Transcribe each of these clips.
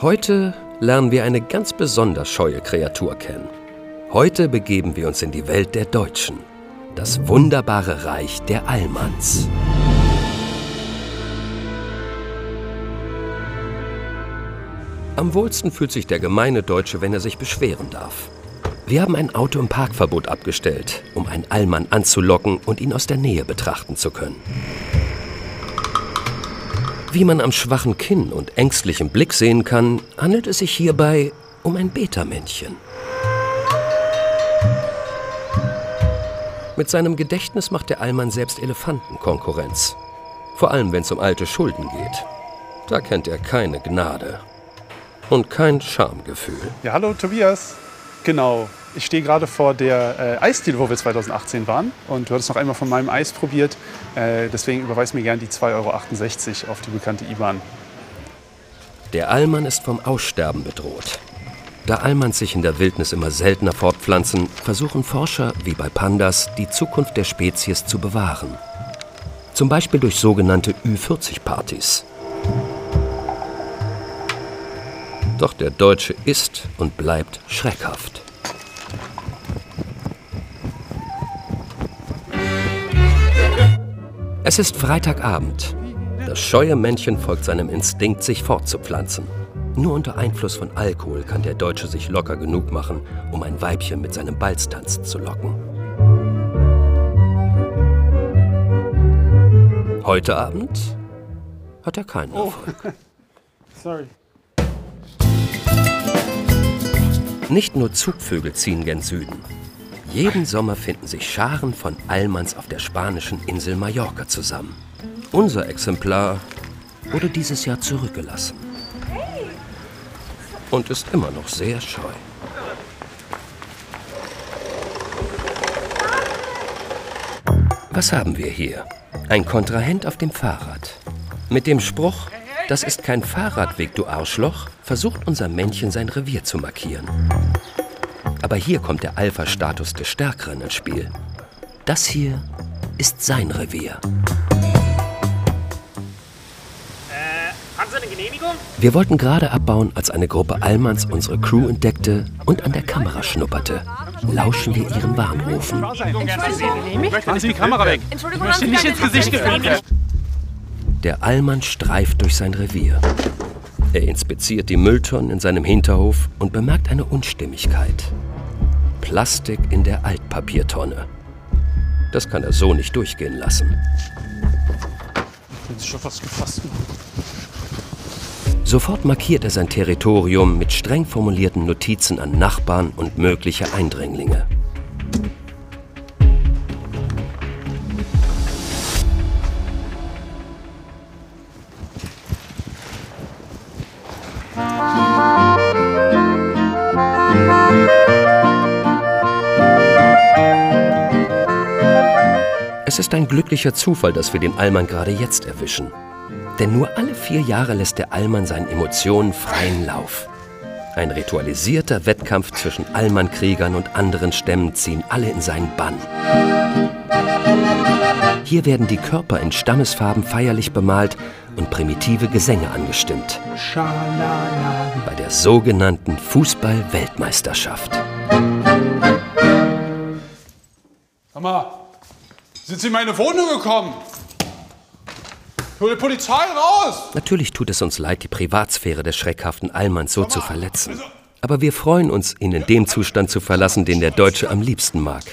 Heute lernen wir eine ganz besonders scheue Kreatur kennen. Heute begeben wir uns in die Welt der Deutschen. Das wunderbare Reich der Allmanns. Am wohlsten fühlt sich der gemeine Deutsche, wenn er sich beschweren darf. Wir haben ein Auto im Parkverbot abgestellt, um einen Allmann anzulocken und ihn aus der Nähe betrachten zu können. Wie man am schwachen Kinn und ängstlichem Blick sehen kann, handelt es sich hierbei um ein Beta-Männchen. Mit seinem Gedächtnis macht der Allmann selbst Elefanten Konkurrenz. Vor allem, wenn es um alte Schulden geht. Da kennt er keine Gnade. Und kein Schamgefühl. Ja, hallo Tobias. Genau, ich stehe gerade vor der äh, Eisdiele, wo wir 2018 waren. Und du hattest noch einmal von meinem Eis probiert. Äh, deswegen überweis mir gern die 2,68 Euro auf die bekannte IBAN. Der Allmann ist vom Aussterben bedroht. Da Allmanns sich in der Wildnis immer seltener fortpflanzen, versuchen Forscher, wie bei Pandas, die Zukunft der Spezies zu bewahren. Zum Beispiel durch sogenannte Ü40-Partys. Doch der Deutsche ist und bleibt schreckhaft. Es ist Freitagabend. Das scheue Männchen folgt seinem Instinkt, sich fortzupflanzen. Nur unter Einfluss von Alkohol kann der Deutsche sich locker genug machen, um ein Weibchen mit seinem Balztanz zu locken. Heute Abend hat er keinen Erfolg. Oh. Sorry. Nicht nur Zugvögel ziehen gen Süden. Jeden Sommer finden sich Scharen von Allmanns auf der spanischen Insel Mallorca zusammen. Unser Exemplar wurde dieses Jahr zurückgelassen. Und ist immer noch sehr scheu. Was haben wir hier? Ein Kontrahent auf dem Fahrrad. Mit dem Spruch, das ist kein Fahrradweg, du Arschloch, versucht unser Männchen sein Revier zu markieren. Aber hier kommt der Alpha-Status des Stärkeren ins Spiel. Das hier ist sein Revier. Äh, haben Sie eine Genehmigung? Wir wollten gerade abbauen, als eine Gruppe Allmanns unsere Crew entdeckte und an der Kamera schnupperte. Lauschen wir ihren Warnrufen. Machen Sie die Kamera weg. Entschuldigung, haben Sie nicht ins Gesicht gefilmt. Der Allmann streift durch sein Revier. Er inspiziert die Mülltonnen in seinem Hinterhof und bemerkt eine Unstimmigkeit. Plastik in der Altpapiertonne. Das kann er so nicht durchgehen lassen. Bin schon fast gefasst. Sofort markiert er sein Territorium mit streng formulierten Notizen an Nachbarn und mögliche Eindringlinge. Es ist ein glücklicher Zufall, dass wir den Allmann gerade jetzt erwischen. Denn nur alle vier Jahre lässt der Allmann seinen Emotionen freien Lauf. Ein ritualisierter Wettkampf zwischen Allmann-Kriegern und anderen Stämmen ziehen alle in seinen Bann. Hier werden die Körper in Stammesfarben feierlich bemalt und primitive Gesänge angestimmt. Bei der sogenannten Fußball-Weltmeisterschaft. Sag mal, sind Sie in meine Wohnung gekommen? Hol die Polizei raus! Natürlich tut es uns leid, die Privatsphäre des schreckhaften Allmanns so zu verletzen. Aber wir freuen uns, ihn in dem Zustand zu verlassen, den der Deutsche am liebsten mag.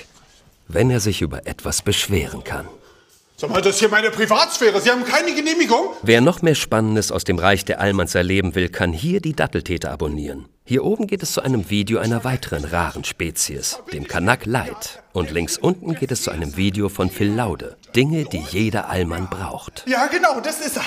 Wenn er sich über etwas beschweren kann. Sag mal, das ist hier meine Privatsphäre. Sie haben keine Genehmigung? Wer noch mehr Spannendes aus dem Reich der Allmanns erleben will, kann hier die Datteltäter abonnieren. Hier oben geht es zu einem Video einer weiteren raren Spezies, dem Kanak Light. Und links unten geht es zu einem Video von Phil Laude. Dinge, die jeder Allmann braucht. Ja, genau, das ist er.